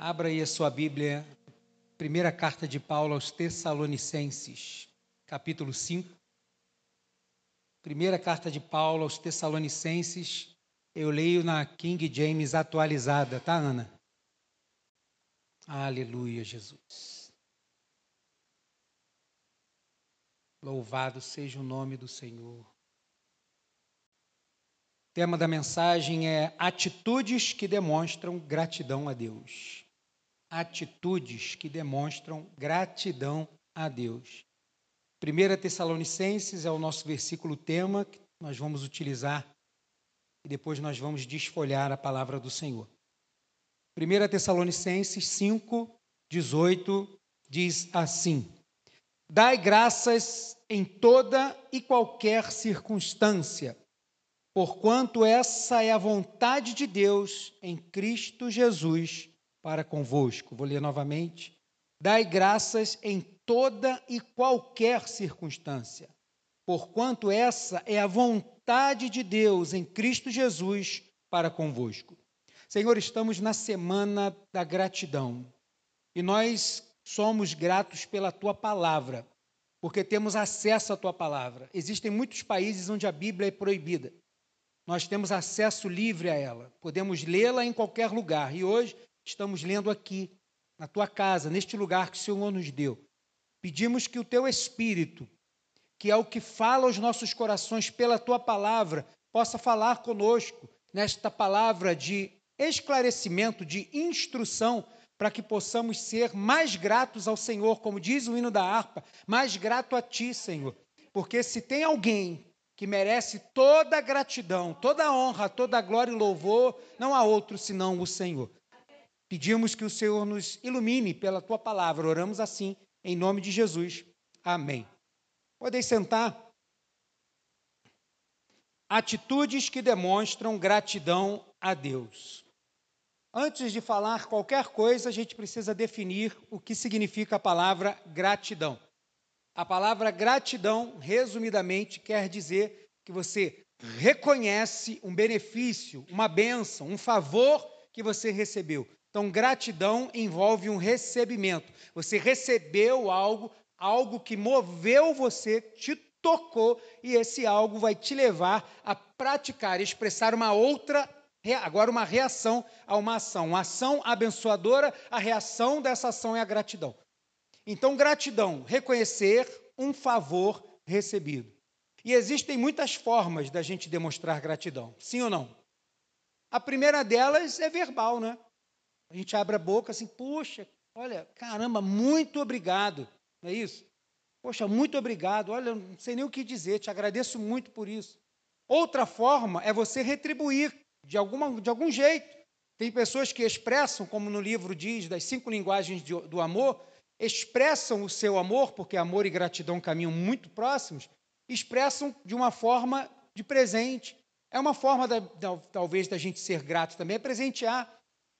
Abra aí a sua Bíblia, primeira carta de Paulo aos Tessalonicenses, capítulo 5. Primeira carta de Paulo aos Tessalonicenses, eu leio na King James atualizada, tá, Ana? Aleluia, Jesus. Louvado seja o nome do Senhor. O tema da mensagem é atitudes que demonstram gratidão a Deus atitudes que demonstram gratidão a Deus. 1 Tessalonicenses é o nosso versículo tema que nós vamos utilizar e depois nós vamos desfolhar a palavra do Senhor. 1 Tessalonicenses 5, 18 diz assim: Dai graças em toda e qualquer circunstância, porquanto essa é a vontade de Deus em Cristo Jesus para convosco. Vou ler novamente. Dai graças em toda e qualquer circunstância, porquanto essa é a vontade de Deus em Cristo Jesus para convosco. Senhor, estamos na semana da gratidão e nós somos gratos pela tua palavra, porque temos acesso à tua palavra. Existem muitos países onde a Bíblia é proibida. Nós temos acesso livre a ela, podemos lê-la em qualquer lugar. E hoje estamos lendo aqui, na tua casa, neste lugar que o Senhor nos deu. Pedimos que o teu Espírito, que é o que fala aos nossos corações pela tua palavra, possa falar conosco nesta palavra de esclarecimento, de instrução, para que possamos ser mais gratos ao Senhor, como diz o hino da harpa, mais grato a ti, Senhor. Porque se tem alguém que merece toda a gratidão, toda a honra, toda a glória e louvor, não há outro senão o Senhor. Pedimos que o Senhor nos ilumine pela tua palavra. Oramos assim, em nome de Jesus. Amém. Podem sentar. Atitudes que demonstram gratidão a Deus. Antes de falar qualquer coisa, a gente precisa definir o que significa a palavra gratidão. A palavra gratidão, resumidamente, quer dizer que você reconhece um benefício, uma bênção, um favor que você recebeu. Então, gratidão envolve um recebimento. Você recebeu algo, algo que moveu você, te tocou, e esse algo vai te levar a praticar, expressar uma outra, agora uma reação a uma ação. Uma ação abençoadora, a reação dessa ação é a gratidão. Então, gratidão, reconhecer um favor recebido. E existem muitas formas da gente demonstrar gratidão, sim ou não? A primeira delas é verbal, né? A gente abre a boca assim, puxa, olha, caramba, muito obrigado. Não é isso? Poxa, muito obrigado. Olha, não sei nem o que dizer, te agradeço muito por isso. Outra forma é você retribuir de, alguma, de algum jeito. Tem pessoas que expressam, como no livro diz, das cinco linguagens de, do amor, expressam o seu amor, porque amor e gratidão caminham muito próximos, expressam de uma forma de presente. É uma forma, da, da, talvez, da gente ser grato também, é presentear.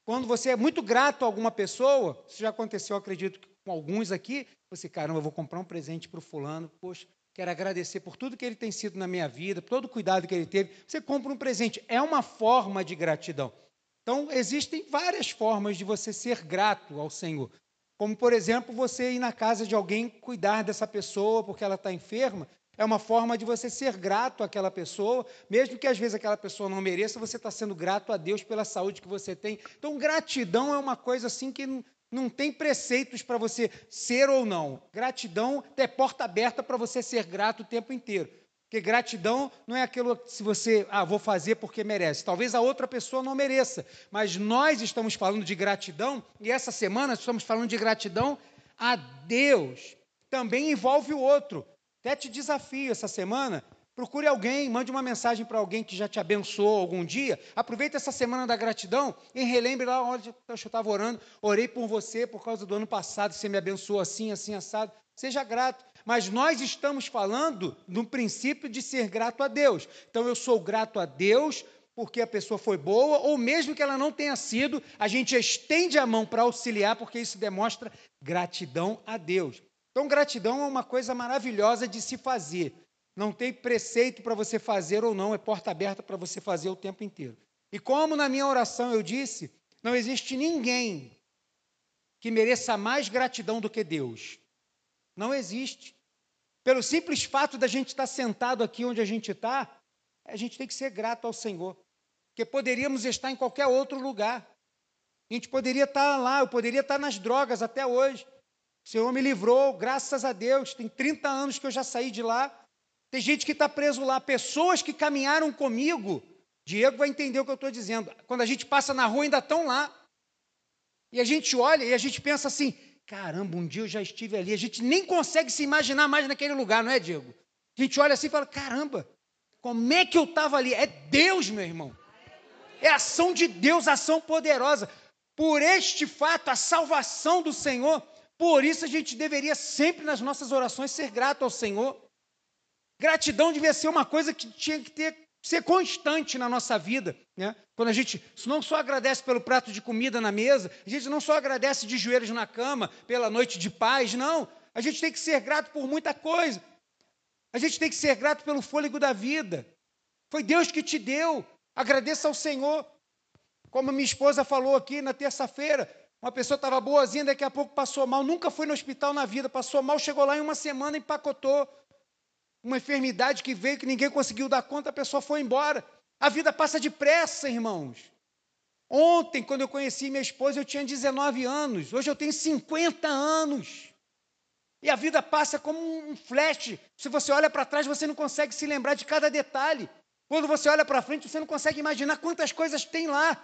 Quando você é muito grato a alguma pessoa, isso já aconteceu, acredito, com alguns aqui, você, caramba, eu vou comprar um presente para o fulano, poxa, quero agradecer por tudo que ele tem sido na minha vida, por todo o cuidado que ele teve. Você compra um presente, é uma forma de gratidão. Então, existem várias formas de você ser grato ao Senhor. Como, por exemplo, você ir na casa de alguém cuidar dessa pessoa porque ela está enferma, é uma forma de você ser grato àquela pessoa, mesmo que às vezes aquela pessoa não mereça, você está sendo grato a Deus pela saúde que você tem. Então, gratidão é uma coisa assim que não, tem preceitos para você ser ou não. Gratidão é porta aberta para você ser grato o tempo inteiro. Porque gratidão não é aquilo se você, ah, vou fazer porque merece. Talvez a outra pessoa não mereça. Mas nós estamos falando de gratidão, e essa semana estamos falando de gratidão a Deus. Também envolve o outro. Até te desafio essa semana. Procure alguém, mande uma mensagem para alguém que já te abençoou algum dia. Aproveite essa semana da gratidão e relembre lá onde eu estava orando. Orei por você por causa do ano passado, você me abençoou assim, assim, assado. Seja grato. Mas nós estamos falando no princípio de ser grato a Deus. Então eu sou grato a Deus porque a pessoa foi boa, ou mesmo que ela não tenha sido, a gente estende a mão para auxiliar, porque isso demonstra gratidão a Deus. Então, gratidão é uma coisa maravilhosa de se fazer. Não tem preceito para você fazer ou não, é porta aberta para você fazer o tempo inteiro. E como na minha oração eu disse, não existe ninguém que mereça mais gratidão do que Deus? Não existe. Pelo simples fato da gente estar sentado aqui onde a gente está, a gente tem que ser grato ao Senhor. Porque poderíamos estar em qualquer outro lugar. A gente poderia estar lá, eu poderia estar nas drogas até hoje. O Senhor me livrou, graças a Deus. Tem 30 anos que eu já saí de lá. Tem gente que está preso lá, pessoas que caminharam comigo. Diego vai entender o que eu estou dizendo. Quando a gente passa na rua, ainda estão lá. E a gente olha e a gente pensa assim: caramba, um dia eu já estive ali. A gente nem consegue se imaginar mais naquele lugar, não é, Diego? A gente olha assim e fala: caramba, como é que eu estava ali? É Deus, meu irmão. É ação de Deus, ação poderosa. Por este fato, a salvação do Senhor, por isso a gente deveria sempre nas nossas orações ser grato ao Senhor. Gratidão devia ser uma coisa que tinha que ter, ser constante na nossa vida. Né? Quando a gente não só agradece pelo prato de comida na mesa, a gente não só agradece de joelhos na cama, pela noite de paz, não. A gente tem que ser grato por muita coisa. A gente tem que ser grato pelo fôlego da vida. Foi Deus que te deu. Agradeça ao Senhor. Como minha esposa falou aqui na terça-feira, uma pessoa estava boazinha, daqui a pouco passou mal, nunca foi no hospital na vida, passou mal, chegou lá em uma semana, empacotou. Uma enfermidade que veio que ninguém conseguiu dar conta, a pessoa foi embora. A vida passa depressa, irmãos. Ontem, quando eu conheci minha esposa, eu tinha 19 anos. Hoje eu tenho 50 anos. E a vida passa como um flash. Se você olha para trás, você não consegue se lembrar de cada detalhe. Quando você olha para frente, você não consegue imaginar quantas coisas tem lá.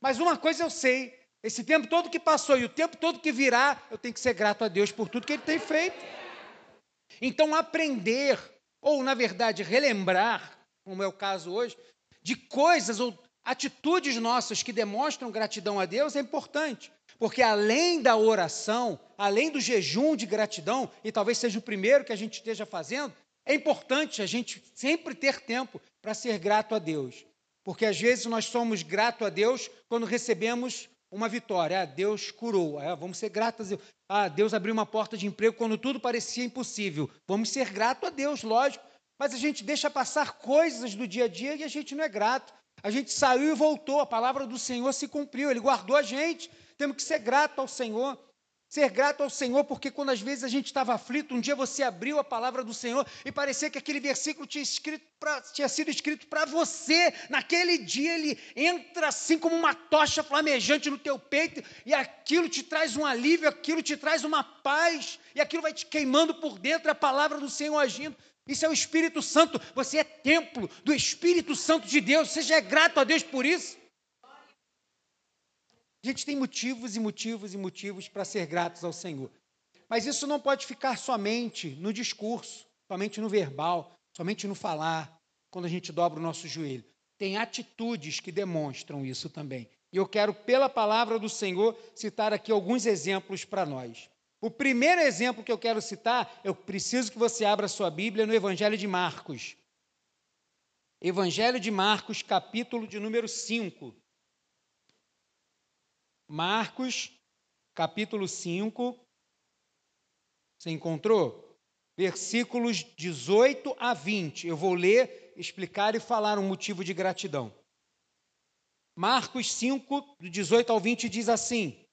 Mas uma coisa eu sei: esse tempo todo que passou e o tempo todo que virá, eu tenho que ser grato a Deus por tudo que Ele tem feito. Então, aprender, ou na verdade, relembrar, como é o caso hoje, de coisas ou atitudes nossas que demonstram gratidão a Deus é importante. Porque além da oração, além do jejum de gratidão, e talvez seja o primeiro que a gente esteja fazendo, é importante a gente sempre ter tempo para ser grato a Deus. Porque às vezes nós somos gratos a Deus quando recebemos uma vitória. Ah, Deus curou. Ah, vamos ser gratos. Ah, Deus abriu uma porta de emprego quando tudo parecia impossível. Vamos ser gratos a Deus, lógico. Mas a gente deixa passar coisas do dia a dia e a gente não é grato. A gente saiu e voltou. A palavra do Senhor se cumpriu. Ele guardou a gente. Temos que ser grato ao Senhor. Ser grato ao Senhor, porque quando às vezes a gente estava aflito, um dia você abriu a palavra do Senhor e parecia que aquele versículo tinha, pra, tinha sido escrito para você. Naquele dia ele entra assim como uma tocha flamejante no teu peito e aquilo te traz um alívio, aquilo te traz uma paz e aquilo vai te queimando por dentro, a palavra do Senhor agindo. Isso é o Espírito Santo, você é templo do Espírito Santo de Deus, seja grato a Deus por isso. A gente tem motivos e motivos e motivos para ser gratos ao Senhor. Mas isso não pode ficar somente no discurso, somente no verbal, somente no falar, quando a gente dobra o nosso joelho. Tem atitudes que demonstram isso também. E eu quero, pela palavra do Senhor, citar aqui alguns exemplos para nós. O primeiro exemplo que eu quero citar, eu preciso que você abra sua Bíblia no Evangelho de Marcos. Evangelho de Marcos, capítulo de número 5. Marcos, capítulo 5. Você encontrou? Versículos 18 a 20. Eu vou ler, explicar e falar um motivo de gratidão. Marcos 5, do 18 ao 20, diz assim: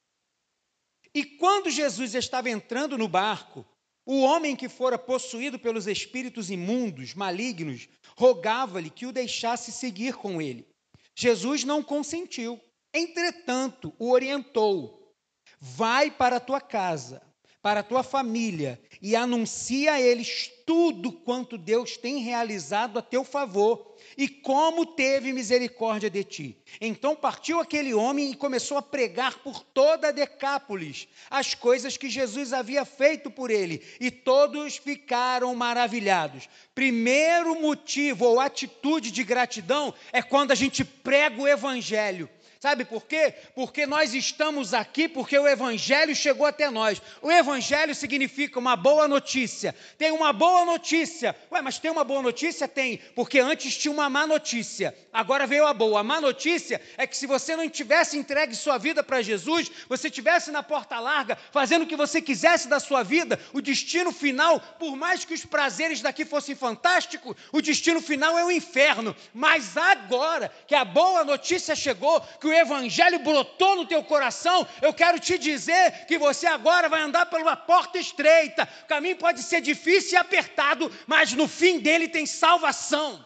E quando Jesus estava entrando no barco, o homem que fora possuído pelos espíritos imundos, malignos, rogava-lhe que o deixasse seguir com ele. Jesus não consentiu. Entretanto, o orientou: vai para a tua casa, para a tua família, e anuncia a eles tudo quanto Deus tem realizado a teu favor e como teve misericórdia de ti. Então partiu aquele homem e começou a pregar por toda a Decápolis as coisas que Jesus havia feito por ele, e todos ficaram maravilhados. Primeiro motivo ou atitude de gratidão é quando a gente prega o evangelho Sabe por quê? Porque nós estamos aqui porque o Evangelho chegou até nós. O Evangelho significa uma boa notícia. Tem uma boa notícia. Ué, mas tem uma boa notícia? Tem, porque antes tinha uma má notícia. Agora veio a boa. A má notícia é que se você não tivesse entregue sua vida para Jesus, você tivesse na porta larga, fazendo o que você quisesse da sua vida, o destino final, por mais que os prazeres daqui fossem fantásticos, o destino final é o inferno. Mas agora que a boa notícia chegou, que o evangelho brotou no teu coração, eu quero te dizer que você agora vai andar por uma porta estreita. O caminho pode ser difícil e apertado, mas no fim dele tem salvação.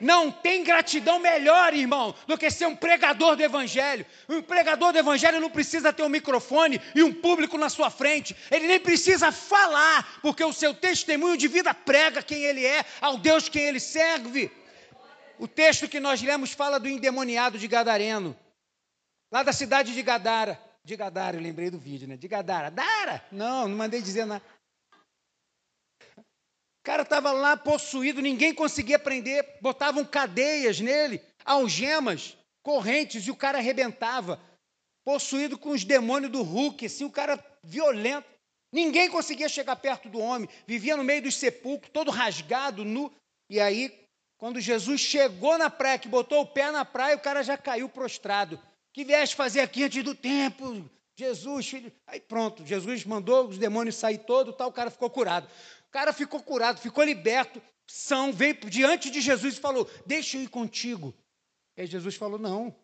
Não tem gratidão melhor, irmão, do que ser um pregador do Evangelho. Um pregador do Evangelho não precisa ter um microfone e um público na sua frente. Ele nem precisa falar, porque o seu testemunho de vida prega quem ele é, ao Deus quem ele serve. O texto que nós lemos fala do endemoniado de Gadareno, lá da cidade de Gadara. De Gadara, eu lembrei do vídeo, né? De Gadara. Dara? Não, não mandei dizer nada cara estava lá possuído, ninguém conseguia prender, botavam cadeias nele, algemas, correntes, e o cara arrebentava. Possuído com os demônios do Hulk, assim, o cara violento. Ninguém conseguia chegar perto do homem, vivia no meio dos sepulcros, todo rasgado, nu. E aí, quando Jesus chegou na praia, que botou o pé na praia, o cara já caiu prostrado. Que vieste fazer aqui antes do tempo? Jesus, filho. Aí pronto, Jesus mandou os demônios sair todo, tal, o cara ficou curado cara ficou curado, ficou liberto, são, veio diante de Jesus e falou: Deixa eu ir contigo. Aí Jesus falou: Não.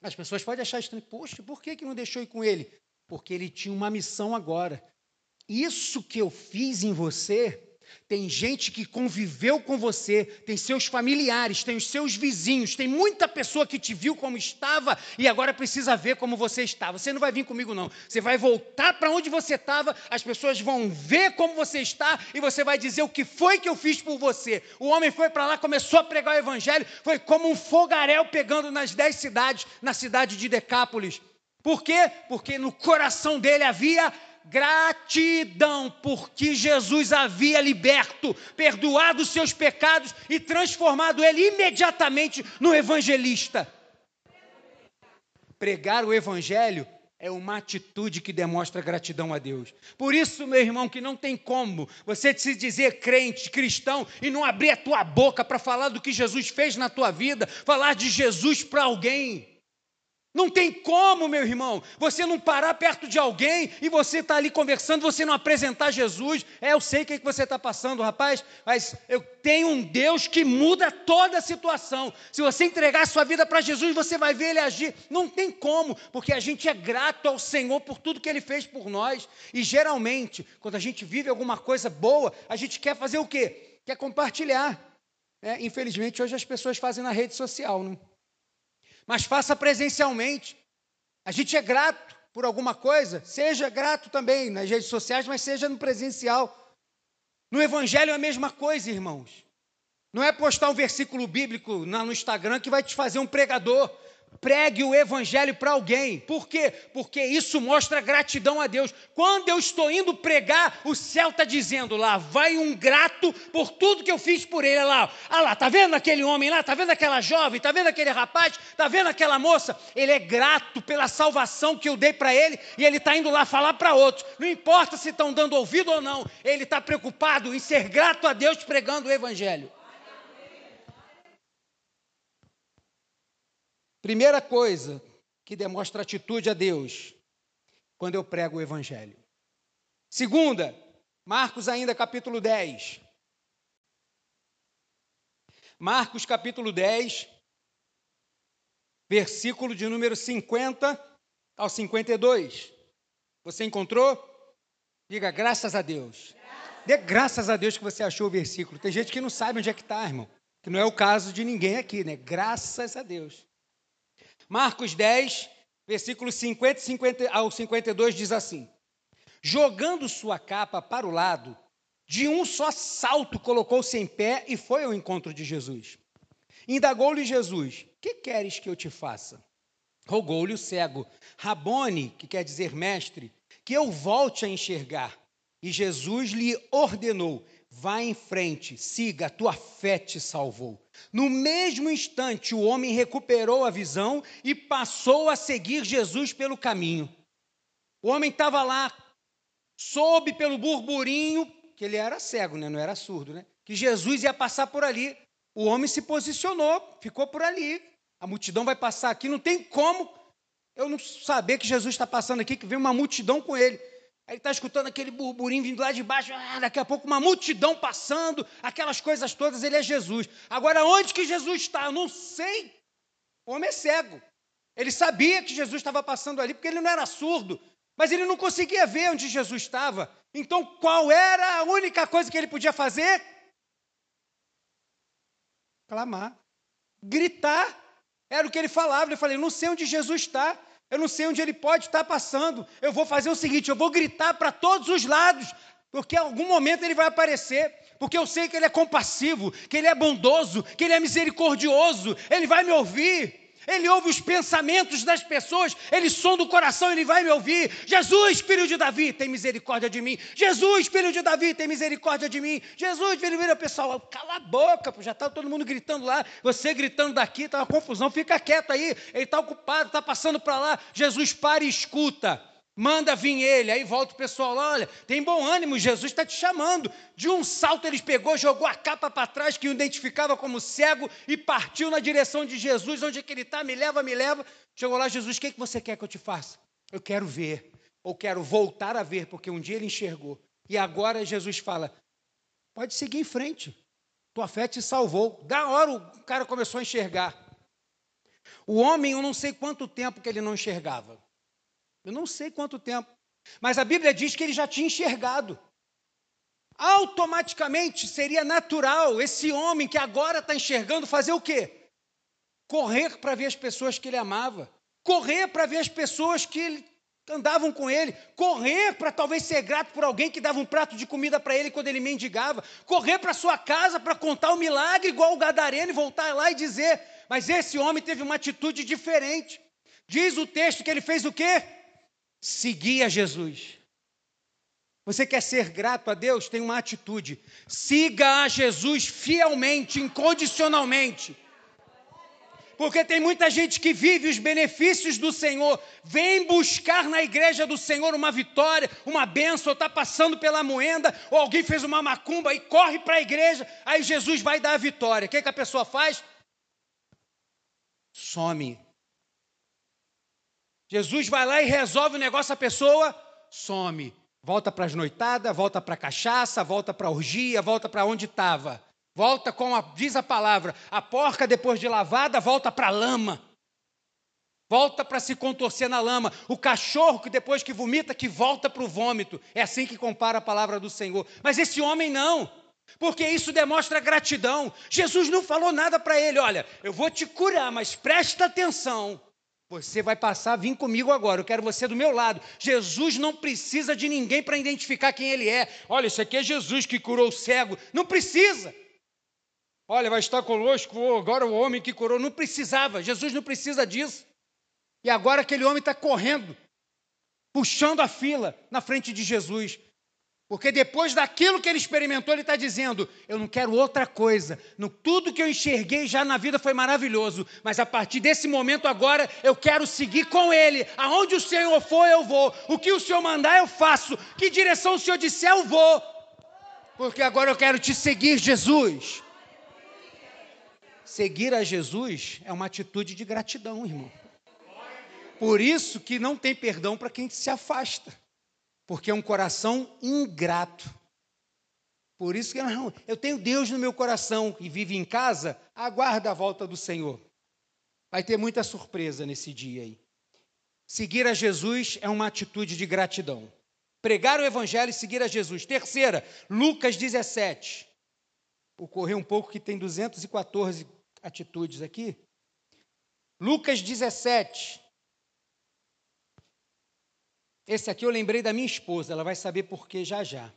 As pessoas podem achar estranho, poxa, por que, que não deixou ir com ele? Porque ele tinha uma missão agora. Isso que eu fiz em você, tem gente que conviveu com você, tem seus familiares, tem os seus vizinhos, tem muita pessoa que te viu como estava e agora precisa ver como você está. Você não vai vir comigo, não. Você vai voltar para onde você estava, as pessoas vão ver como você está e você vai dizer o que foi que eu fiz por você. O homem foi para lá, começou a pregar o evangelho, foi como um fogaréu pegando nas dez cidades, na cidade de Decápolis. Por quê? Porque no coração dele havia gratidão, porque Jesus havia liberto, perdoado os seus pecados e transformado ele imediatamente no evangelista. Pregar o evangelho é uma atitude que demonstra gratidão a Deus. Por isso, meu irmão, que não tem como você se dizer crente, cristão e não abrir a tua boca para falar do que Jesus fez na tua vida, falar de Jesus para alguém. Não tem como, meu irmão, você não parar perto de alguém e você está ali conversando, você não apresentar Jesus. É, eu sei o que, é que você está passando, rapaz, mas eu tenho um Deus que muda toda a situação. Se você entregar a sua vida para Jesus, você vai ver ele agir. Não tem como, porque a gente é grato ao Senhor por tudo que ele fez por nós. E geralmente, quando a gente vive alguma coisa boa, a gente quer fazer o quê? Quer compartilhar. É, infelizmente, hoje as pessoas fazem na rede social, não? Mas faça presencialmente. A gente é grato por alguma coisa, seja grato também nas redes sociais, mas seja no presencial. No Evangelho é a mesma coisa, irmãos. Não é postar um versículo bíblico no Instagram que vai te fazer um pregador pregue o evangelho para alguém. Por quê? Porque isso mostra gratidão a Deus. Quando eu estou indo pregar, o céu está dizendo lá, vai um grato por tudo que eu fiz por ele. Olha lá, olha lá, tá vendo aquele homem lá? Tá vendo aquela jovem? Tá vendo aquele rapaz? Tá vendo aquela moça? Ele é grato pela salvação que eu dei para ele e ele está indo lá falar para outros. Não importa se estão dando ouvido ou não, ele está preocupado em ser grato a Deus pregando o evangelho. Primeira coisa que demonstra atitude a Deus, quando eu prego o Evangelho. Segunda, Marcos, ainda capítulo 10. Marcos, capítulo 10, versículo de número 50 ao 52. Você encontrou? Diga graças a Deus. Dê graças a Deus que você achou o versículo. Tem gente que não sabe onde é que está, irmão. Que não é o caso de ninguém aqui, né? Graças a Deus. Marcos 10, versículos 50, 50 ao 52 diz assim: Jogando sua capa para o lado, de um só salto colocou-se em pé e foi ao encontro de Jesus. Indagou-lhe Jesus: Que queres que eu te faça? Rogou-lhe o cego: Rabone, que quer dizer mestre, que eu volte a enxergar. E Jesus lhe ordenou: Vá em frente, siga, a tua fé te salvou. No mesmo instante, o homem recuperou a visão e passou a seguir Jesus pelo caminho. O homem estava lá, soube pelo burburinho, que ele era cego, né? não era surdo, né? que Jesus ia passar por ali. O homem se posicionou, ficou por ali. A multidão vai passar aqui, não tem como eu não saber que Jesus está passando aqui, que vem uma multidão com ele. Aí ele está escutando aquele burburinho vindo lá de baixo, ah, daqui a pouco uma multidão passando, aquelas coisas todas, ele é Jesus. Agora, onde que Jesus está? Eu não sei. O homem é cego. Ele sabia que Jesus estava passando ali, porque ele não era surdo, mas ele não conseguia ver onde Jesus estava. Então, qual era a única coisa que ele podia fazer? Clamar, gritar. Era o que ele falava. Ele falou: não sei onde Jesus está, eu não sei onde ele pode estar passando. Eu vou fazer o seguinte: eu vou gritar para todos os lados, porque em algum momento ele vai aparecer. Porque eu sei que ele é compassivo, que ele é bondoso, que ele é misericordioso. Ele vai me ouvir. Ele ouve os pensamentos das pessoas, ele sonda o coração, ele vai me ouvir. Jesus, filho de Davi, tem misericórdia de mim. Jesus, filho de Davi, tem misericórdia de mim. Jesus, filho de pessoal, cala a boca, já está todo mundo gritando lá, você gritando daqui, está uma confusão, fica quieto aí. Ele está ocupado, está passando para lá. Jesus para e escuta. Manda vir ele, aí volta o pessoal olha, tem bom ânimo, Jesus está te chamando. De um salto ele pegou, jogou a capa para trás, que o identificava como cego, e partiu na direção de Jesus, onde é que ele está, me leva, me leva. Chegou lá, Jesus, o que, é que você quer que eu te faça? Eu quero ver, ou quero voltar a ver, porque um dia ele enxergou. E agora Jesus fala, pode seguir em frente, tua fé te salvou. Da hora o cara começou a enxergar. O homem, eu não sei quanto tempo que ele não enxergava. Eu não sei quanto tempo. Mas a Bíblia diz que ele já tinha enxergado. Automaticamente seria natural esse homem que agora está enxergando fazer o quê? Correr para ver as pessoas que ele amava. Correr para ver as pessoas que andavam com ele. Correr para talvez ser grato por alguém que dava um prato de comida para ele quando ele mendigava. Correr para sua casa para contar o milagre igual o gadareno e voltar lá e dizer. Mas esse homem teve uma atitude diferente. Diz o texto que ele fez o quê? Seguir a Jesus. Você quer ser grato a Deus? Tem uma atitude. Siga a Jesus fielmente, incondicionalmente. Porque tem muita gente que vive os benefícios do Senhor, vem buscar na igreja do Senhor uma vitória, uma bênção, está passando pela moenda, ou alguém fez uma macumba e corre para a igreja, aí Jesus vai dar a vitória. O que, que a pessoa faz? Some. Jesus vai lá e resolve o negócio, a pessoa some. Volta para as noitadas, volta para a cachaça, volta para a orgia, volta para onde estava. Volta com a, diz a palavra, a porca depois de lavada volta para a lama. Volta para se contorcer na lama. O cachorro que depois que vomita, que volta para o vômito. É assim que compara a palavra do Senhor. Mas esse homem não. Porque isso demonstra gratidão. Jesus não falou nada para ele. Olha, eu vou te curar, mas presta atenção. Você vai passar vir comigo agora, eu quero você do meu lado. Jesus não precisa de ninguém para identificar quem ele é. Olha, isso aqui é Jesus que curou o cego. Não precisa. Olha, vai estar conosco agora o homem que curou. Não precisava, Jesus não precisa disso. E agora aquele homem está correndo, puxando a fila na frente de Jesus. Porque depois daquilo que ele experimentou, ele está dizendo: Eu não quero outra coisa. No, tudo que eu enxerguei já na vida foi maravilhoso. Mas a partir desse momento agora, eu quero seguir com ele. Aonde o Senhor for, eu vou. O que o Senhor mandar, eu faço. Que direção o Senhor disser, eu vou. Porque agora eu quero te seguir, Jesus. Seguir a Jesus é uma atitude de gratidão, irmão. Por isso que não tem perdão para quem se afasta porque é um coração ingrato. Por isso que não, eu tenho Deus no meu coração e vive em casa, aguarda a volta do Senhor. Vai ter muita surpresa nesse dia aí. Seguir a Jesus é uma atitude de gratidão. Pregar o Evangelho e seguir a Jesus. Terceira, Lucas 17. Vou correr um pouco que tem 214 atitudes aqui. Lucas 17, esse aqui eu lembrei da minha esposa, ela vai saber por que já já.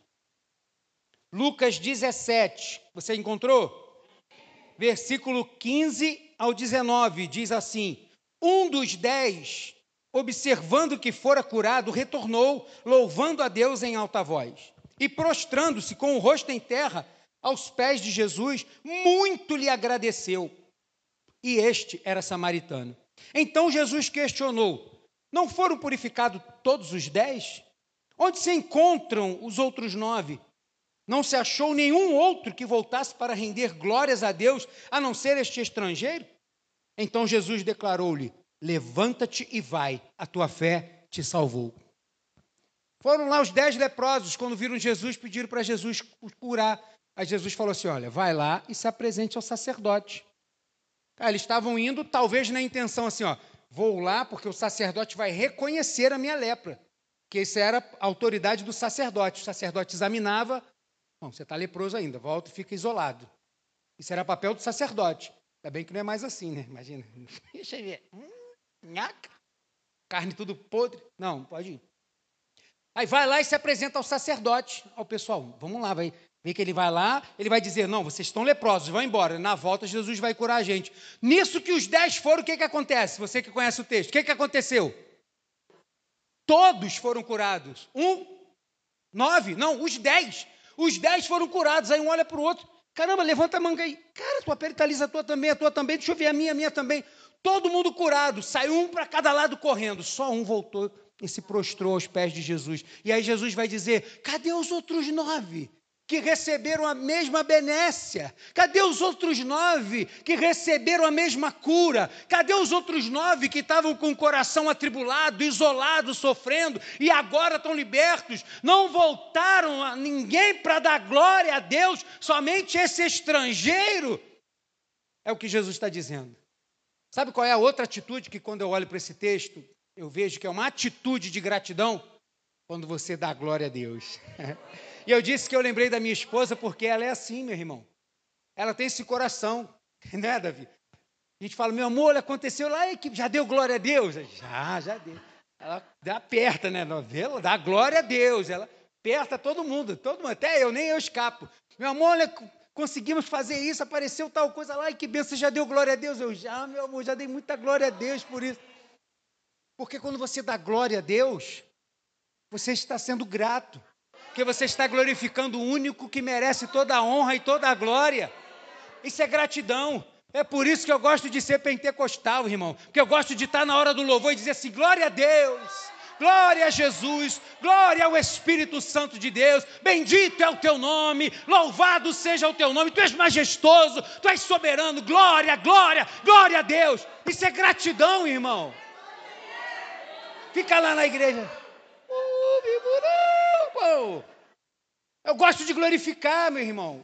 Lucas 17, você encontrou? Versículo 15 ao 19 diz assim: Um dos dez, observando que fora curado, retornou, louvando a Deus em alta voz. E prostrando-se com o rosto em terra, aos pés de Jesus, muito lhe agradeceu. E este era samaritano. Então Jesus questionou: não foram purificados todos os dez? Onde se encontram os outros nove? Não se achou nenhum outro que voltasse para render glórias a Deus, a não ser este estrangeiro? Então Jesus declarou-lhe: Levanta-te e vai, a tua fé te salvou. Foram lá os dez leprosos, quando viram Jesus, pediram para Jesus curar. Aí Jesus falou assim: Olha, vai lá e se apresente ao sacerdote. Eles estavam indo, talvez na intenção assim, ó, vou lá porque o sacerdote vai reconhecer a minha lepra. Que isso era a autoridade do sacerdote. O sacerdote examinava, não, você está leproso ainda, volta e fica isolado. Isso era papel do sacerdote. Ainda bem que não é mais assim, né? Imagina. Deixa eu ver. Hum, nhaca. Carne tudo podre. Não, pode ir. Aí vai lá e se apresenta ao sacerdote, ao pessoal. Vamos lá, vai ver que ele vai lá, ele vai dizer: Não, vocês estão leprosos, vão embora. Na volta, Jesus vai curar a gente. Nisso que os dez foram, o que, que acontece? Você que conhece o texto, o que, que aconteceu? Todos foram curados. Um, nove, não, os dez. Os dez foram curados. Aí um olha para o outro. Caramba, levanta a manga aí. Cara, tua pele está lisa, a tua também, a tua também. Deixa eu ver a minha, a minha também. Todo mundo curado. Saiu um para cada lado correndo. Só um voltou e se prostrou aos pés de Jesus. E aí Jesus vai dizer: cadê os outros nove? Que receberam a mesma benécia? Cadê os outros nove que receberam a mesma cura? Cadê os outros nove que estavam com o coração atribulado, isolado, sofrendo e agora estão libertos? Não voltaram a ninguém para dar glória a Deus, somente esse estrangeiro? É o que Jesus está dizendo. Sabe qual é a outra atitude que, quando eu olho para esse texto, eu vejo que é uma atitude de gratidão? Quando você dá glória a Deus. E eu disse que eu lembrei da minha esposa porque ela é assim, meu irmão. Ela tem esse coração, né, Davi? A gente fala, meu amor, aconteceu lá e que já deu glória a Deus? Já, já deu. Ela aperta, né? Novela, dá glória a Deus. Ela aperta todo mundo, todo mundo, até eu, nem eu escapo. Meu amor, olha, conseguimos fazer isso, apareceu tal coisa lá, e que benção, já deu glória a Deus? Eu já, meu amor, já dei muita glória a Deus por isso. Porque quando você dá glória a Deus, você está sendo grato porque você está glorificando o único que merece toda a honra e toda a glória. Isso é gratidão. É por isso que eu gosto de ser pentecostal, irmão. Porque eu gosto de estar na hora do louvor e dizer assim: glória a Deus, glória a Jesus, glória ao Espírito Santo de Deus, bendito é o teu nome, louvado seja o teu nome, tu és majestoso, tu és soberano, glória, glória, glória a Deus. Isso é gratidão, irmão. Fica lá na igreja. Eu gosto de glorificar, meu irmão.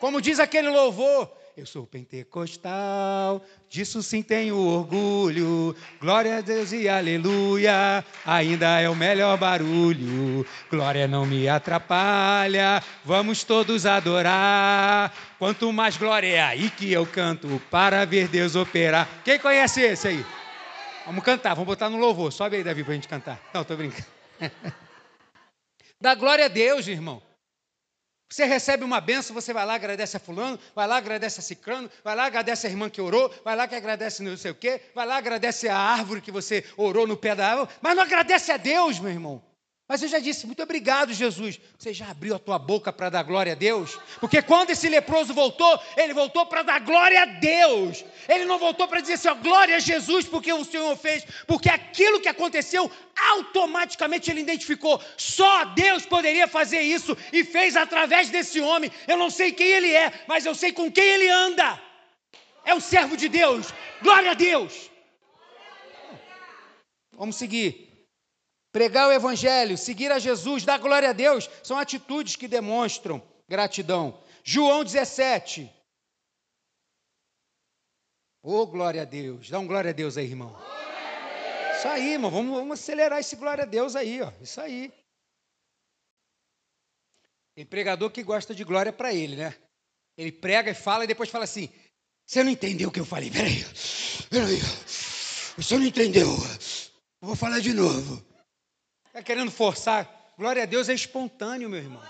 Como diz aquele louvor, eu sou pentecostal, disso sim tenho orgulho. Glória a Deus e aleluia, ainda é o melhor barulho. Glória não me atrapalha, vamos todos adorar. Quanto mais glória é aí que eu canto para ver Deus operar. Quem conhece esse aí? Vamos cantar, vamos botar no louvor. Sobe aí, Davi, para a gente cantar. Não, estou brincando. Dá glória a Deus, irmão. Você recebe uma benção, você vai lá, agradece a fulano, vai lá, agradece a cicrano, vai lá, agradece a irmã que orou, vai lá que agradece não sei o quê, vai lá, agradece a árvore que você orou no pé da árvore, mas não agradece a Deus, meu irmão. Mas eu já disse, muito obrigado, Jesus. Você já abriu a tua boca para dar glória a Deus? Porque quando esse leproso voltou, ele voltou para dar glória a Deus. Ele não voltou para dizer assim, ó, glória a Jesus, porque o Senhor fez. Porque aquilo que aconteceu, automaticamente ele identificou. Só Deus poderia fazer isso e fez através desse homem. Eu não sei quem ele é, mas eu sei com quem ele anda. É o servo de Deus. Glória a Deus. Vamos seguir. Pregar o Evangelho, seguir a Jesus, dar glória a Deus, são atitudes que demonstram gratidão. João 17. Ô, oh, glória a Deus. Dá um glória a Deus aí, irmão. Isso aí, irmão. Vamos, vamos acelerar esse glória a Deus aí, ó. Isso aí. Tem pregador que gosta de glória para ele, né? Ele prega e fala e depois fala assim: Você não entendeu o que eu falei? Peraí, peraí. Você não entendeu? vou falar de novo. Está querendo forçar. Glória a Deus é espontâneo, meu irmão.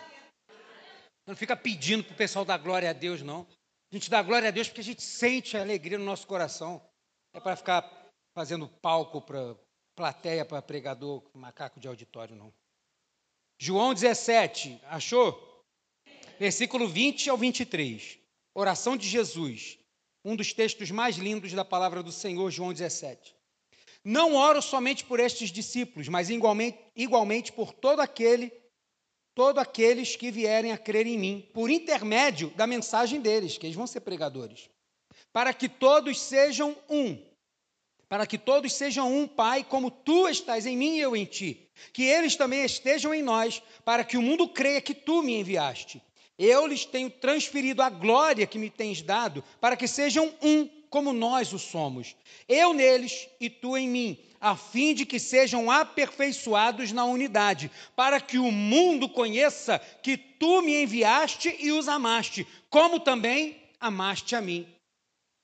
Não fica pedindo para o pessoal dar glória a Deus, não. A gente dá glória a Deus porque a gente sente a alegria no nosso coração. É para ficar fazendo palco para plateia, para pregador, macaco de auditório, não. João 17, achou? Versículo 20 ao 23. Oração de Jesus. Um dos textos mais lindos da palavra do Senhor, João 17. Não oro somente por estes discípulos, mas igualmente, igualmente por todo aquele, todo aqueles que vierem a crer em mim, por intermédio da mensagem deles, que eles vão ser pregadores, para que todos sejam um. Para que todos sejam um, Pai, como tu estás em mim e eu em ti. Que eles também estejam em nós, para que o mundo creia que tu me enviaste. Eu lhes tenho transferido a glória que me tens dado, para que sejam um, como nós o somos. Eu neles e tu em mim, a fim de que sejam aperfeiçoados na unidade, para que o mundo conheça que tu me enviaste e os amaste, como também amaste a mim.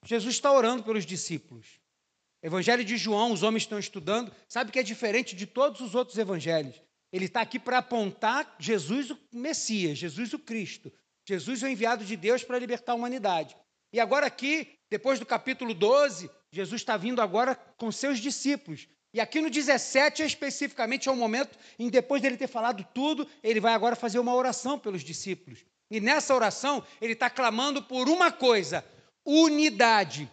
Jesus está orando pelos discípulos. Evangelho de João, os homens estão estudando, sabe que é diferente de todos os outros evangelhos. Ele está aqui para apontar Jesus o Messias, Jesus o Cristo, Jesus o enviado de Deus para libertar a humanidade. E agora aqui, depois do capítulo 12, Jesus está vindo agora com seus discípulos. E aqui no 17, especificamente, é o momento em depois dele ter falado tudo, ele vai agora fazer uma oração pelos discípulos. E nessa oração, ele está clamando por uma coisa: unidade.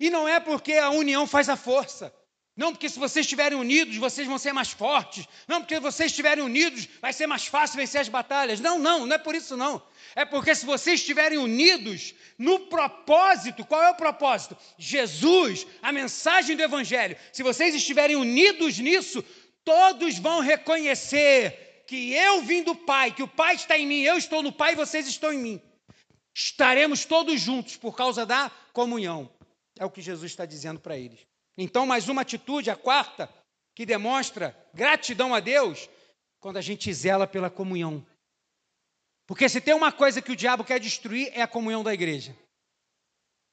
E não é porque a união faz a força. Não porque se vocês estiverem unidos, vocês vão ser mais fortes. Não porque vocês estiverem unidos, vai ser mais fácil vencer as batalhas. Não, não, não é por isso não. É porque se vocês estiverem unidos no propósito, qual é o propósito? Jesus, a mensagem do evangelho. Se vocês estiverem unidos nisso, todos vão reconhecer que eu vim do Pai, que o Pai está em mim, eu estou no Pai e vocês estão em mim. Estaremos todos juntos por causa da comunhão. É o que Jesus está dizendo para eles. Então, mais uma atitude, a quarta, que demonstra gratidão a Deus, quando a gente zela pela comunhão. Porque se tem uma coisa que o diabo quer destruir, é a comunhão da igreja.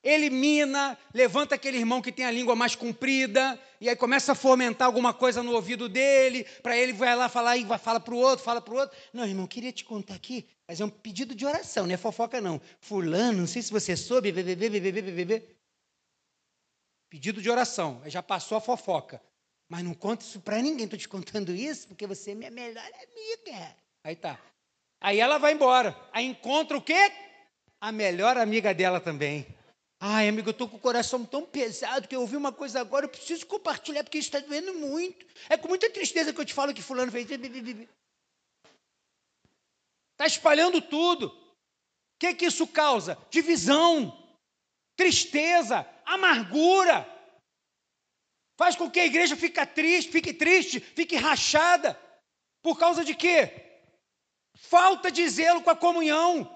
Elimina, levanta aquele irmão que tem a língua mais comprida, e aí começa a fomentar alguma coisa no ouvido dele, para ele vai lá falar e fala para o outro, fala para o outro. Não, irmão, queria te contar aqui, mas é um pedido de oração, não é fofoca não. Fulano, não sei se você soube, bebê, bebê, bebê, bebê. Pedido de oração, já passou a fofoca. Mas não conta isso para ninguém, estou te contando isso porque você é minha melhor amiga. Aí tá. Aí ela vai embora. Aí encontra o quê? A melhor amiga dela também. Ai, amigo, eu estou com o coração tão pesado que eu ouvi uma coisa agora, eu preciso compartilhar porque isso está doendo muito. É com muita tristeza que eu te falo que fulano fez. Está espalhando tudo. O que, que isso causa? Divisão, tristeza, amargura. Faz com que a igreja fique triste, fique triste, fique rachada. Por causa de quê? Falta de zelo com a comunhão.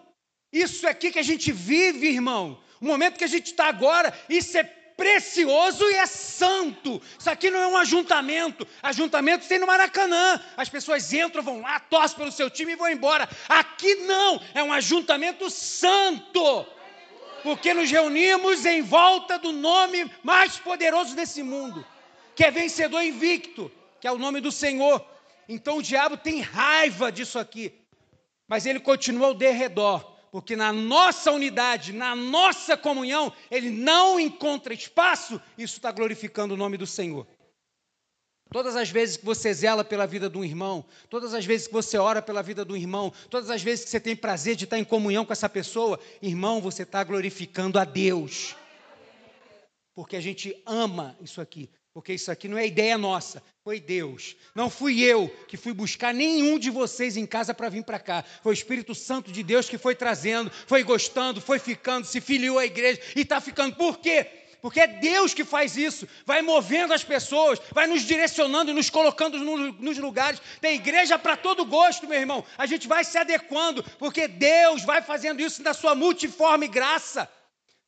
Isso aqui que a gente vive, irmão. O momento que a gente está agora, isso é precioso e é santo. Isso aqui não é um ajuntamento. Ajuntamento tem no Maracanã. As pessoas entram, vão lá, torcem pelo seu time e vão embora. Aqui não, é um ajuntamento santo porque nos reunimos em volta do nome mais poderoso desse mundo, que é vencedor invicto, que é o nome do Senhor. Então o diabo tem raiva disso aqui, mas ele continua ao derredor, porque na nossa unidade, na nossa comunhão, ele não encontra espaço, isso está glorificando o nome do Senhor. Todas as vezes que você zela pela vida de um irmão, todas as vezes que você ora pela vida do irmão, todas as vezes que você tem prazer de estar em comunhão com essa pessoa, irmão, você está glorificando a Deus. Porque a gente ama isso aqui. Porque isso aqui não é ideia nossa, foi Deus. Não fui eu que fui buscar nenhum de vocês em casa para vir para cá. Foi o Espírito Santo de Deus que foi trazendo, foi gostando, foi ficando, se filiou à igreja e está ficando. Por quê? Porque é Deus que faz isso, vai movendo as pessoas, vai nos direcionando e nos colocando nos lugares. Tem igreja para todo gosto, meu irmão. A gente vai se adequando, porque Deus vai fazendo isso na sua multiforme graça.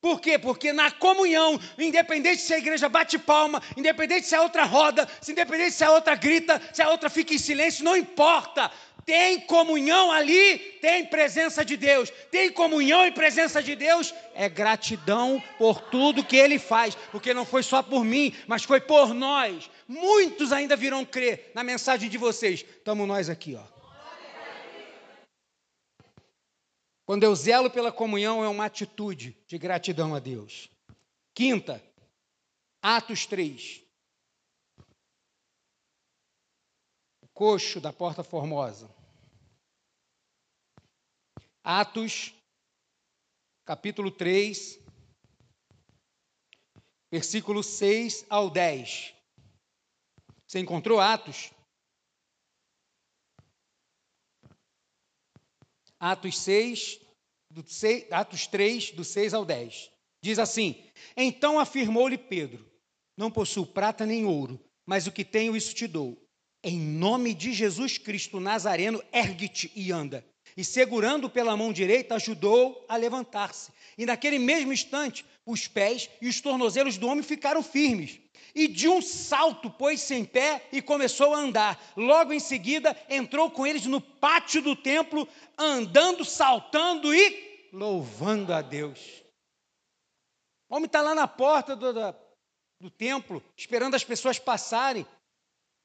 Por quê? Porque na comunhão, independente se a igreja bate palma, independente se a outra roda, se independente se a outra grita, se a outra fica em silêncio, não importa tem comunhão ali, tem presença de Deus. Tem comunhão e presença de Deus, é gratidão por tudo que Ele faz, porque não foi só por mim, mas foi por nós. Muitos ainda virão crer na mensagem de vocês. Estamos nós aqui, ó. Quando eu zelo pela comunhão, é uma atitude de gratidão a Deus. Quinta, Atos 3. coxo da Porta Formosa. Atos, capítulo 3, versículo 6 ao 10. Você encontrou Atos? Atos 6, do 6, Atos 3, do 6 ao 10. Diz assim: Então afirmou-lhe Pedro: Não possuo prata nem ouro, mas o que tenho, isso te dou. Em nome de Jesus Cristo Nazareno, ergue-te e anda. E, segurando pela mão direita, ajudou a levantar-se. E naquele mesmo instante, os pés e os tornozelos do homem ficaram firmes. E de um salto pôs-se em pé e começou a andar. Logo em seguida, entrou com eles no pátio do templo, andando, saltando e louvando a Deus. O homem está lá na porta do, do templo, esperando as pessoas passarem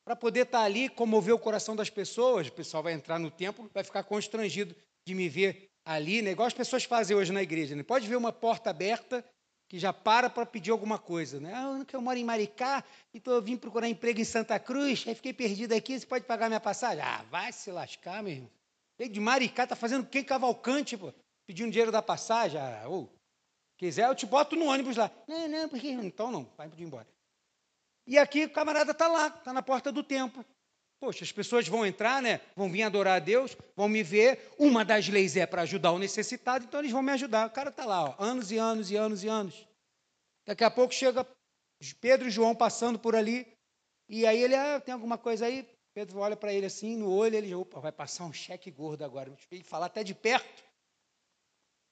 para poder estar tá ali, comover o coração das pessoas. O pessoal vai entrar no templo, vai ficar constrangido de me ver ali, né? igual as pessoas fazem hoje na igreja. Né? Pode ver uma porta aberta que já para para pedir alguma coisa. Né? Ah, eu moro em Maricá e tô, vim procurar emprego em Santa Cruz, aí fiquei perdido aqui, você pode pagar minha passagem? Ah, vai se lascar, meu irmão. Veio de Maricá, tá fazendo quem Cavalcante, pô? Pedindo dinheiro da passagem? Ah, ou, quiser, eu te boto no ônibus lá. Não, não, porque... Então não, vai embora. E aqui o camarada está lá, está na porta do templo. Poxa, as pessoas vão entrar, né? Vão vir adorar a Deus, vão me ver. Uma das leis é para ajudar o necessitado, então eles vão me ajudar. O cara está lá, ó, anos e anos e anos e anos. Daqui a pouco chega Pedro e João passando por ali, e aí ele, ah, tem alguma coisa aí? Pedro olha para ele assim, no olho, ele, opa, vai passar um cheque gordo agora. Ele falar até de perto.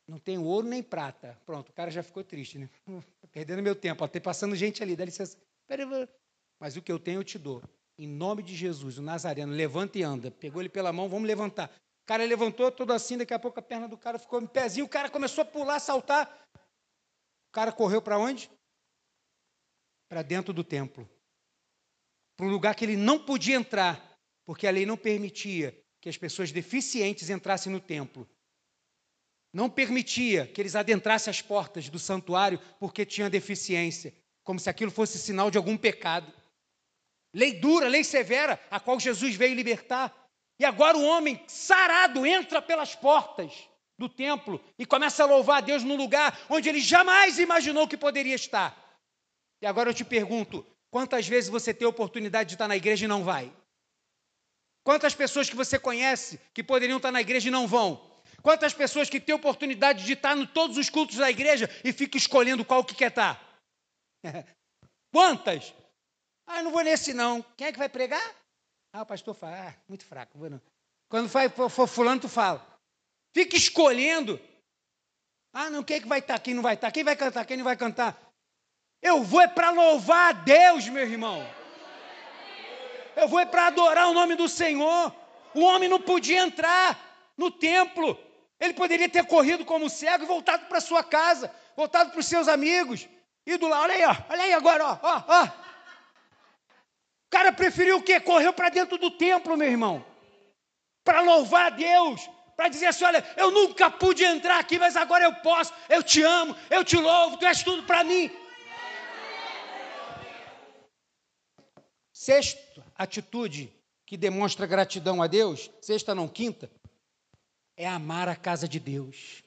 Não tem ouro nem prata. Pronto, o cara já ficou triste, né? Perdendo meu tempo, tem passando gente ali, dá licença. Mas o que eu tenho eu te dou. Em nome de Jesus, o Nazareno, levanta e anda. Pegou ele pela mão, vamos levantar. O cara levantou todo assim, daqui a pouco a perna do cara ficou em pezinho, o cara começou a pular, saltar. O cara correu para onde? Para dentro do templo. Para um lugar que ele não podia entrar, porque a lei não permitia que as pessoas deficientes entrassem no templo. Não permitia que eles adentrassem as portas do santuário porque tinha deficiência como se aquilo fosse sinal de algum pecado. Lei dura, lei severa, a qual Jesus veio libertar. E agora o homem sarado entra pelas portas do templo e começa a louvar a Deus num lugar onde ele jamais imaginou que poderia estar. E agora eu te pergunto: quantas vezes você tem a oportunidade de estar na igreja e não vai? Quantas pessoas que você conhece que poderiam estar na igreja e não vão? Quantas pessoas que têm oportunidade de estar em todos os cultos da igreja e ficam escolhendo qual que quer estar? Quantas? Ah, não vou nesse não. Quem é que vai pregar? Ah, o pastor fala, ah, muito fraco, vou não. Quando for, fulano, tu fala. Fica escolhendo. Ah, não, quem é que vai estar, quem não vai estar, quem vai cantar, quem não vai cantar. Eu vou é para louvar a Deus, meu irmão. Eu vou é para adorar o nome do Senhor. O homem não podia entrar no templo. Ele poderia ter corrido como cego e voltado para sua casa, voltado para os seus amigos. Ido lá, olha aí, ó, olha aí agora, ó, ó, ó. O cara preferiu o quê? Correu para dentro do templo, meu irmão. Para louvar a Deus, para dizer assim: olha, eu nunca pude entrar aqui, mas agora eu posso. Eu te amo, eu te louvo, tu és tudo para mim. Sexta atitude que demonstra gratidão a Deus, sexta não, quinta, é amar a casa de Deus.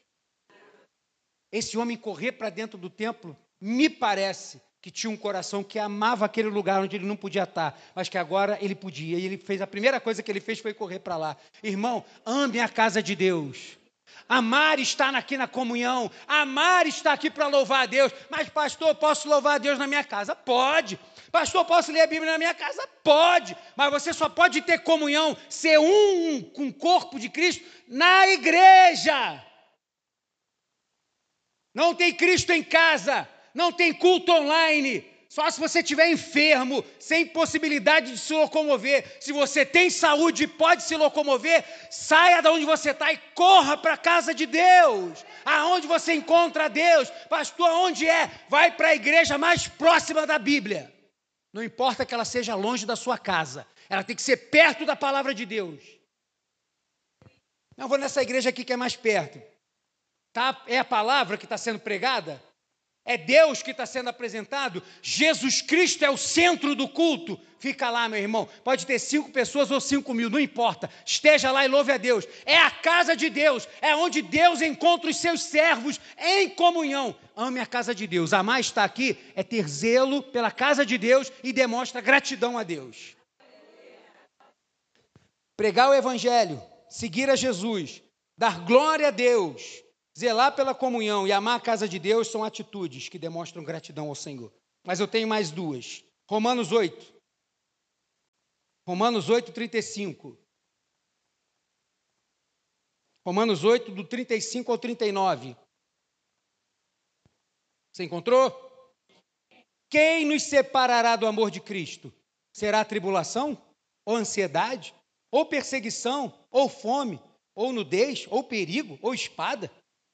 Esse homem correr para dentro do templo me parece que tinha um coração que amava aquele lugar onde ele não podia estar, mas que agora ele podia. E ele fez a primeira coisa que ele fez foi correr para lá. Irmão, ame a casa de Deus. Amar está aqui na comunhão, amar está aqui para louvar a Deus. Mas, pastor, posso louvar a Deus na minha casa? Pode. Pastor, posso ler a Bíblia na minha casa? Pode. Mas você só pode ter comunhão, ser um com o corpo de Cristo na igreja. Não tem Cristo em casa não tem culto online. Só se você estiver enfermo, sem possibilidade de se locomover. Se você tem saúde e pode se locomover, saia da onde você está e corra para a casa de Deus. Aonde você encontra Deus? Pastor, onde é? Vai para a igreja mais próxima da Bíblia. Não importa que ela seja longe da sua casa, ela tem que ser perto da palavra de Deus. Não vou nessa igreja aqui que é mais perto. Tá? É a palavra que está sendo pregada? É Deus que está sendo apresentado. Jesus Cristo é o centro do culto. Fica lá, meu irmão. Pode ter cinco pessoas ou cinco mil, não importa. Esteja lá e louve a Deus. É a casa de Deus. É onde Deus encontra os seus servos em comunhão. Ame a casa de Deus. Amar estar aqui é ter zelo pela casa de Deus e demonstra gratidão a Deus. Pregar o Evangelho, seguir a Jesus, dar glória a Deus Zelar pela comunhão e amar a casa de Deus são atitudes que demonstram gratidão ao Senhor. Mas eu tenho mais duas. Romanos 8. Romanos 8, 35. Romanos 8, do 35 ao 39. Você encontrou? Quem nos separará do amor de Cristo? Será tribulação? Ou ansiedade? Ou perseguição? Ou fome? Ou nudez? Ou perigo? Ou espada?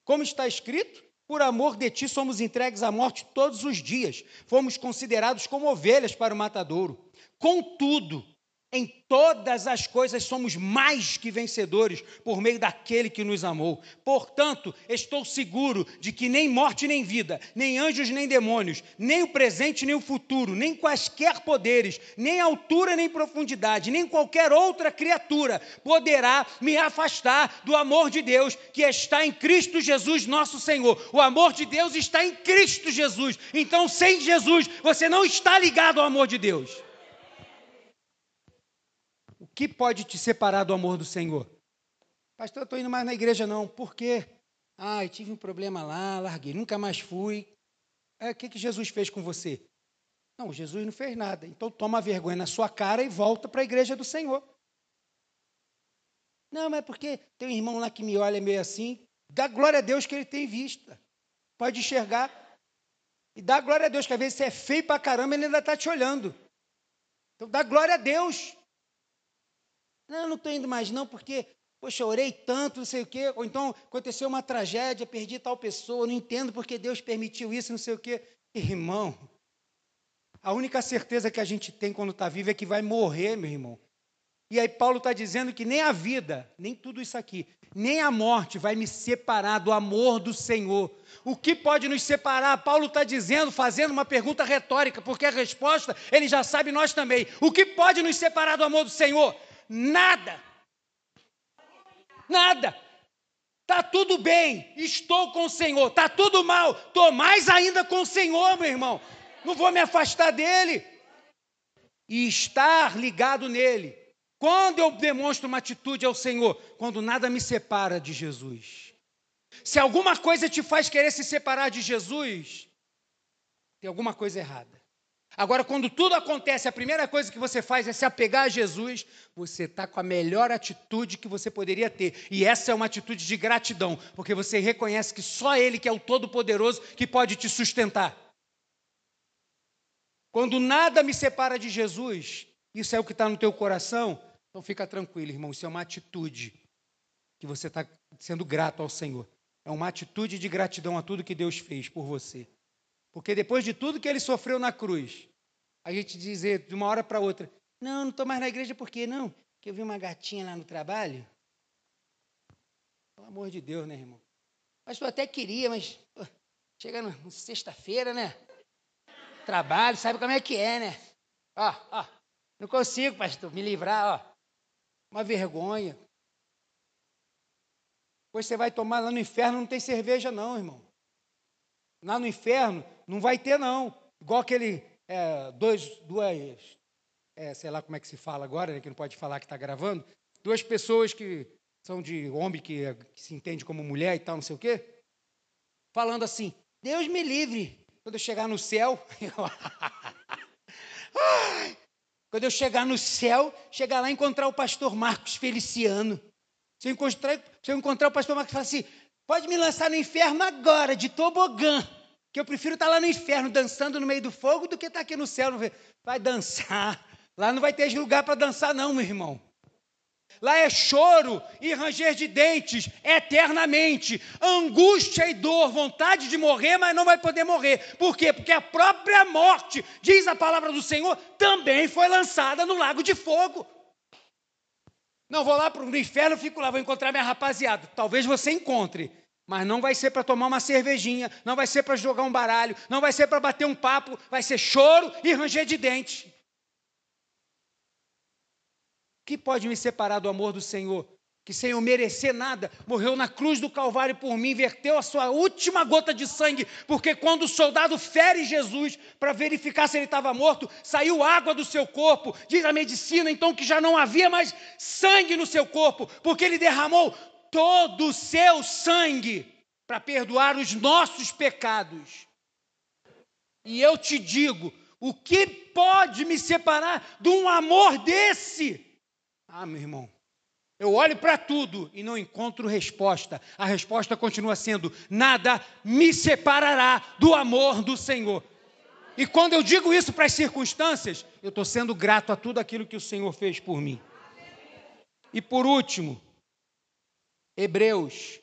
Como está escrito? Por amor de ti somos entregues à morte todos os dias. Fomos considerados como ovelhas para o matadouro. Contudo, em todas as coisas somos mais que vencedores por meio daquele que nos amou. Portanto, estou seguro de que nem morte nem vida, nem anjos nem demônios, nem o presente nem o futuro, nem quaisquer poderes, nem altura nem profundidade, nem qualquer outra criatura poderá me afastar do amor de Deus que está em Cristo Jesus, nosso Senhor. O amor de Deus está em Cristo Jesus. Então, sem Jesus, você não está ligado ao amor de Deus que pode te separar do amor do Senhor? Pastor, eu estou indo mais na igreja não. Por quê? Ah, eu tive um problema lá, larguei, nunca mais fui. É, o que, que Jesus fez com você? Não, Jesus não fez nada. Então toma vergonha na sua cara e volta para a igreja do Senhor. Não, mas é porque tem um irmão lá que me olha meio assim. Dá glória a Deus que ele tem vista. Pode enxergar. E dá glória a Deus que às vezes você é feio para caramba e ele ainda está te olhando. Então dá glória a Deus. Não, não estou indo mais não, porque, poxa, orei tanto, não sei o quê. Ou então aconteceu uma tragédia, perdi tal pessoa, não entendo porque Deus permitiu isso, não sei o quê. Irmão, a única certeza que a gente tem quando está vivo é que vai morrer, meu irmão. E aí Paulo está dizendo que nem a vida, nem tudo isso aqui, nem a morte vai me separar do amor do Senhor. O que pode nos separar? Paulo está dizendo, fazendo uma pergunta retórica, porque a resposta ele já sabe nós também. O que pode nos separar do amor do Senhor? Nada. Nada. Tá tudo bem, estou com o Senhor. Tá tudo mal, tô mais ainda com o Senhor, meu irmão. Não vou me afastar dele. E estar ligado nele. Quando eu demonstro uma atitude ao Senhor, quando nada me separa de Jesus. Se alguma coisa te faz querer se separar de Jesus, tem alguma coisa errada. Agora, quando tudo acontece, a primeira coisa que você faz é se apegar a Jesus, você está com a melhor atitude que você poderia ter. E essa é uma atitude de gratidão, porque você reconhece que só Ele, que é o Todo-Poderoso, que pode te sustentar. Quando nada me separa de Jesus, isso é o que está no teu coração, então fica tranquilo, irmão, isso é uma atitude que você está sendo grato ao Senhor. É uma atitude de gratidão a tudo que Deus fez por você. Porque depois de tudo que ele sofreu na cruz, a gente dizer de uma hora para outra: Não, não estou mais na igreja, por quê? Não, porque eu vi uma gatinha lá no trabalho. Pelo amor de Deus, né, irmão? Mas eu até queria, mas pô, chega na sexta-feira, né? Trabalho, sabe como é que é, né? Ó, ó, não consigo, pastor, me livrar, ó. Uma vergonha. Pois você vai tomar lá no inferno, não tem cerveja, não, irmão. Lá no inferno, não vai ter, não. Igual aquele, é, dois, duas, é, sei lá como é que se fala agora, né, que não pode falar que está gravando, duas pessoas que são de homem que, que, se entende como mulher e tal, não sei o quê, falando assim, Deus me livre, quando eu chegar no céu, quando eu chegar no céu, chegar lá e encontrar o pastor Marcos Feliciano. Se eu encontrar, se eu encontrar o pastor Marcos falar assim, pode me lançar no inferno agora, de tobogã que eu prefiro estar lá no inferno dançando no meio do fogo do que estar aqui no céu. Vai dançar. Lá não vai ter lugar para dançar, não, meu irmão. Lá é choro e ranger de dentes eternamente, angústia e dor, vontade de morrer, mas não vai poder morrer. Por quê? Porque a própria morte, diz a palavra do Senhor, também foi lançada no lago de fogo. Não vou lá para o inferno, fico lá, vou encontrar minha rapaziada. Talvez você encontre, mas não vai ser para tomar uma cervejinha, não vai ser para jogar um baralho, não vai ser para bater um papo, vai ser choro e ranger de dente. O que pode me separar do amor do Senhor? Que sem eu merecer nada, morreu na cruz do Calvário por mim, verteu a sua última gota de sangue, porque quando o soldado fere Jesus para verificar se ele estava morto, saiu água do seu corpo. Diz a medicina então que já não havia mais sangue no seu corpo, porque ele derramou todo o seu sangue para perdoar os nossos pecados. E eu te digo, o que pode me separar de um amor desse? Ah, meu irmão, Eu olho para tudo e não encontro resposta. A resposta continua sendo: nada me separará do amor do Senhor. E quando eu digo isso para as circunstâncias, eu estou sendo grato a tudo aquilo que o Senhor fez por mim. E por último, Hebreus.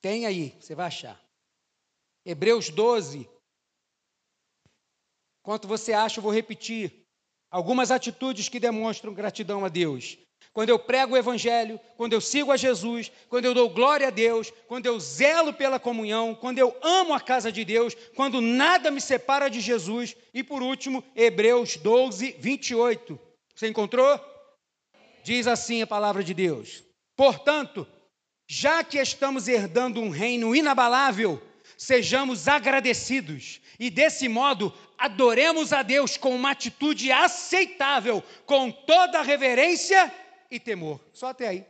Tem aí, você vai achar. Hebreus 12. Enquanto você acha, eu vou repetir algumas atitudes que demonstram gratidão a Deus. Quando eu prego o Evangelho, quando eu sigo a Jesus, quando eu dou glória a Deus, quando eu zelo pela comunhão, quando eu amo a casa de Deus, quando nada me separa de Jesus. E por último, Hebreus 12, 28. Você encontrou? Diz assim a palavra de Deus: Portanto, já que estamos herdando um reino inabalável, sejamos agradecidos e, desse modo, adoremos a Deus com uma atitude aceitável, com toda reverência e temor. Só até aí.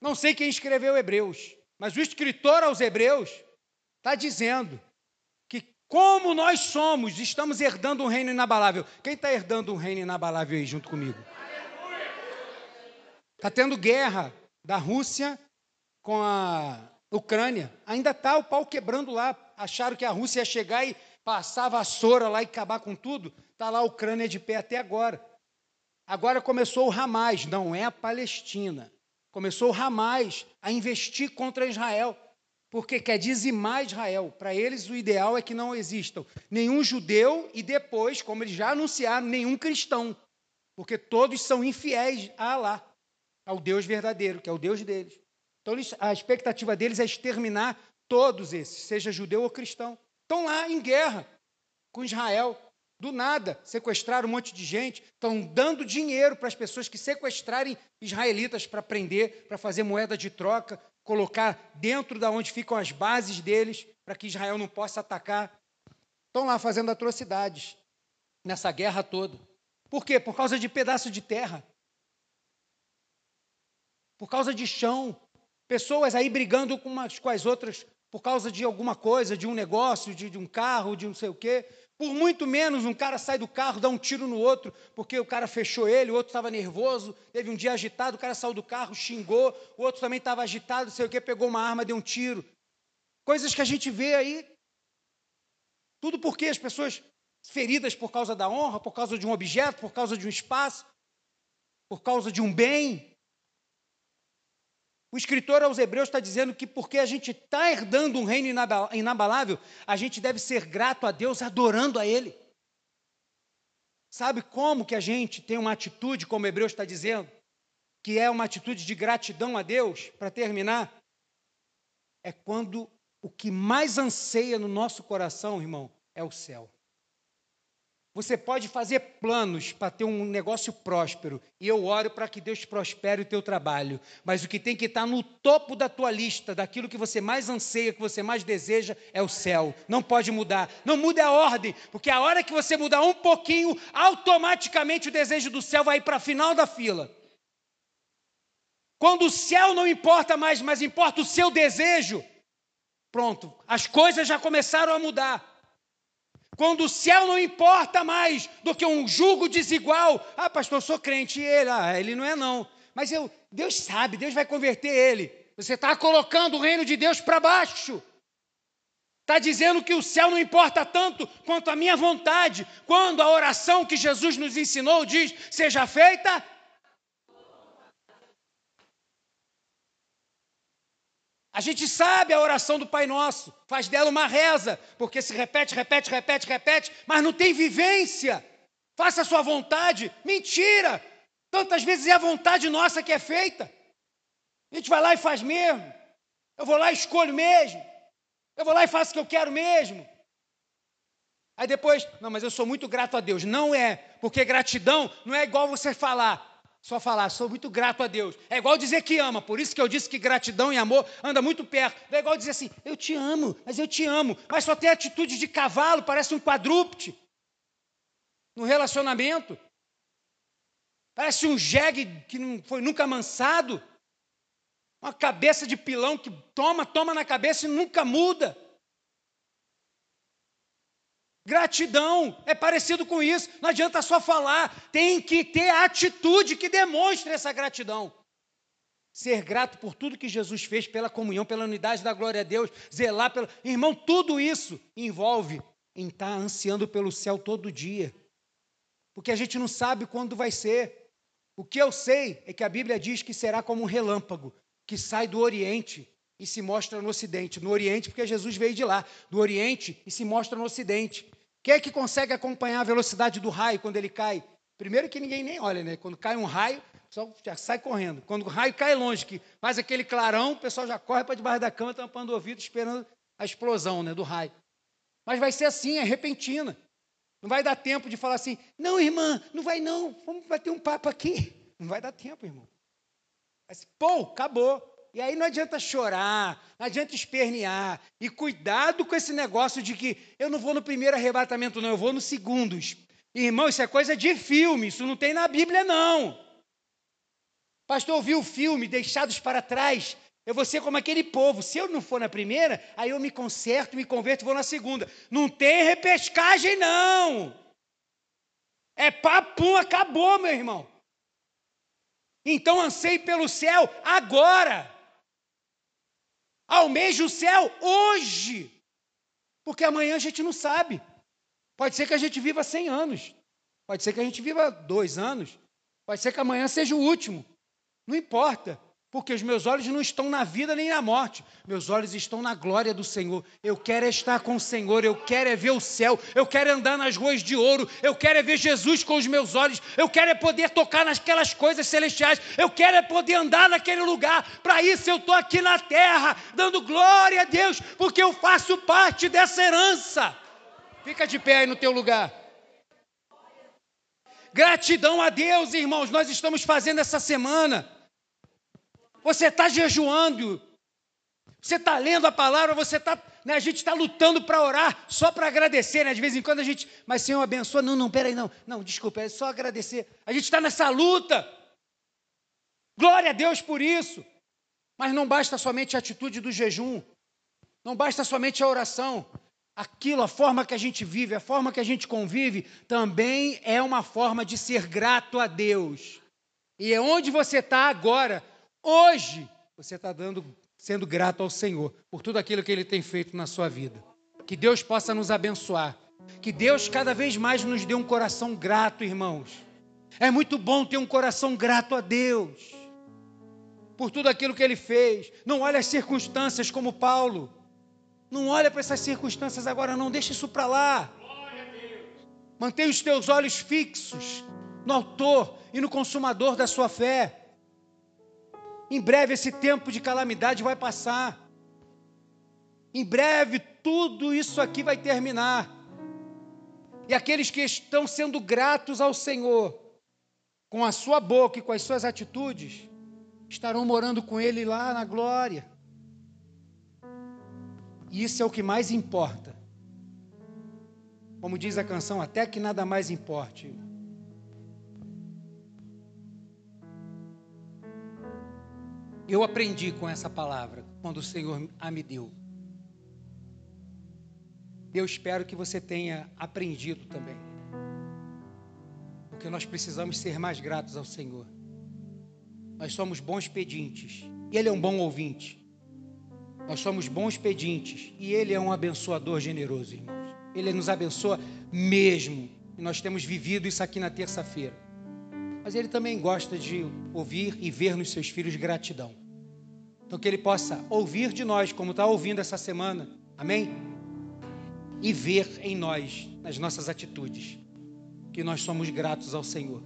Não sei quem escreveu Hebreus, mas o escritor aos Hebreus está dizendo como nós somos, estamos herdando um reino inabalável. Quem está herdando um reino inabalável aí junto comigo? Está tendo guerra da Rússia com a Ucrânia. Ainda está o pau quebrando lá. Acharam que a Rússia ia chegar e passar a vassoura lá e acabar com tudo. Está lá a Ucrânia de pé até agora. Agora começou o Hamas, não é a Palestina. Começou o Hamas a investir contra Israel, porque quer dizimar Israel. Para eles, o ideal é que não existam nenhum judeu e depois, como eles já anunciaram, nenhum cristão, porque todos são infiéis a Alá, ao Deus verdadeiro, que é o Deus deles. Então, a expectativa deles é exterminar todos esses, seja judeu ou cristão. Estão lá em guerra com Israel. Do nada, sequestraram um monte de gente, estão dando dinheiro para as pessoas que sequestrarem israelitas para prender, para fazer moeda de troca, colocar dentro da onde ficam as bases deles, para que Israel não possa atacar. Estão lá fazendo atrocidades nessa guerra toda. Por quê? Por causa de pedaço de terra. Por causa de chão. Pessoas aí brigando umas com as outras por causa de alguma coisa, de um negócio, de, de um carro, de não sei o quê. Por muito menos, um cara sai do carro, dá um tiro no outro, porque o cara fechou ele, o outro estava nervoso, teve um dia agitado, o cara saiu do carro, xingou, o outro também estava agitado, não sei o que, pegou uma arma, deu um tiro. Coisas que a gente vê aí. Tudo porque as pessoas feridas por causa da honra, por causa de um objeto, por causa de um espaço, por causa de um bem. O escritor aos Hebreus está dizendo que porque a gente está herdando um reino inabalável, a gente deve ser grato a Deus adorando a Ele. Sabe como que a gente tem uma atitude, como o Hebreus está dizendo, que é uma atitude de gratidão a Deus, para terminar? É quando o que mais anseia no nosso coração, irmão, é o céu. Você pode fazer planos para ter um negócio próspero, e eu oro para que Deus prospere o teu trabalho. Mas o que tem que estar no topo da tua lista, daquilo que você mais anseia, que você mais deseja, é o céu. Não pode mudar. Não mude a ordem, porque a hora que você mudar um pouquinho, automaticamente o desejo do céu vai para a final da fila. Quando o céu não importa mais, mas importa o seu desejo, pronto, as coisas já começaram a mudar. Quando o céu não importa mais do que um jugo desigual. Ah, pastor, eu sou crente. E ele, ah, ele não é não. Mas eu, Deus sabe, Deus vai converter ele. Você está colocando o reino de Deus para baixo. Está dizendo que o céu não importa tanto quanto a minha vontade. Quando a oração que Jesus nos ensinou diz: seja feita A gente sabe a oração do Pai Nosso, faz dela uma reza, porque se repete, repete, repete, repete, mas não tem vivência. Faça a sua vontade. Mentira! Tantas vezes é a vontade nossa que é feita. A gente vai lá e faz mesmo. Eu vou lá e escolho mesmo. Eu vou lá e faço o que eu quero mesmo. Aí depois, não, mas eu sou muito grato a Deus. Não é, porque gratidão não é igual você falar, só falar, sou muito grato a Deus. É igual dizer que ama, por isso que eu disse que gratidão e amor anda muito perto. É igual dizer assim, eu te amo, mas eu te amo. Mas só tem atitude de cavalo, parece um quadrúpede. No relacionamento. Parece um jegue que não foi nunca amansado. Uma cabeça de pilão que toma, toma na cabeça e nunca muda. Gratidão é parecido com isso. Não adianta só falar, tem que ter atitude que demonstre essa gratidão. Ser grato por tudo que Jesus fez, pela comunhão, pela unidade da glória a Deus, zelar pelo. Irmão, tudo isso envolve em estar ansiando pelo céu todo dia. Porque a gente não sabe quando vai ser. O que eu sei é que a Bíblia diz que será como um relâmpago que sai do Oriente e se mostra no Ocidente. No Oriente, porque Jesus veio de lá. Do Oriente e se mostra no Ocidente. Quem é que consegue acompanhar a velocidade do raio quando ele cai? Primeiro que ninguém nem olha, né? Quando cai um raio, o pessoal já sai correndo. Quando o raio cai longe, que faz aquele clarão, o pessoal já corre para debaixo da cama, tampando o ouvido, esperando a explosão né, do raio. Mas vai ser assim, é repentina. Não vai dar tempo de falar assim, não, irmã, não vai não, vamos bater um papo aqui. Não vai dar tempo, irmão. Mas, pô, acabou. E aí não adianta chorar, não adianta espernear. E cuidado com esse negócio de que eu não vou no primeiro arrebatamento, não, eu vou nos segundos. Irmão, isso é coisa de filme, isso não tem na Bíblia, não. Pastor, eu vi o filme Deixados para Trás. Eu vou ser como aquele povo. Se eu não for na primeira, aí eu me conserto, me converto e vou na segunda. Não tem repescagem, não. É papum, acabou, meu irmão. Então anseie pelo céu agora. Almeje o céu hoje. Porque amanhã a gente não sabe. Pode ser que a gente viva 100 anos. Pode ser que a gente viva dois anos. Pode ser que amanhã seja o último. Não importa. Porque os meus olhos não estão na vida nem na morte, meus olhos estão na glória do Senhor. Eu quero é estar com o Senhor, eu quero é ver o céu, eu quero é andar nas ruas de ouro, eu quero é ver Jesus com os meus olhos, eu quero é poder tocar naquelas coisas celestiais, eu quero é poder andar naquele lugar. Para isso eu estou aqui na terra, dando glória a Deus, porque eu faço parte dessa herança. Fica de pé aí no teu lugar. Gratidão a Deus, irmãos, nós estamos fazendo essa semana você está jejuando, você está lendo a palavra, você está. Né, a gente está lutando para orar só para agradecer, né? De vez em quando a gente. Mas Senhor abençoa. Não, não, peraí, não. Não, desculpa, é só agradecer. A gente está nessa luta. Glória a Deus por isso. Mas não basta somente a atitude do jejum. Não basta somente a oração. Aquilo, a forma que a gente vive, a forma que a gente convive, também é uma forma de ser grato a Deus. E é onde você está agora, Hoje, você está dando, sendo grato ao Senhor por tudo aquilo que Ele tem feito na sua vida. Que Deus possa nos abençoar. Que Deus cada vez mais nos dê um coração grato, irmãos. É muito bom ter um coração grato a Deus por tudo aquilo que Ele fez. Não olhe as circunstâncias como Paulo. Não olha para essas circunstâncias agora, não. Deixa isso para lá. Mantenha os teus olhos fixos no autor e no consumador da sua fé. Em breve esse tempo de calamidade vai passar. Em breve tudo isso aqui vai terminar. E aqueles que estão sendo gratos ao Senhor, com a sua boca e com as suas atitudes, estarão morando com Ele lá na glória. E isso é o que mais importa. Como diz a canção, até que nada mais importe. Eu aprendi com essa palavra quando o Senhor a me deu. Eu espero que você tenha aprendido também. Porque nós precisamos ser mais gratos ao Senhor. Nós somos bons pedintes Ele é um bom ouvinte. Nós somos bons pedintes e Ele é um abençoador generoso, irmãos. Ele nos abençoa mesmo. E nós temos vivido isso aqui na terça-feira mas ele também gosta de ouvir e ver nos seus filhos gratidão. Então, que ele possa ouvir de nós, como está ouvindo essa semana, amém? E ver em nós, nas nossas atitudes, que nós somos gratos ao Senhor.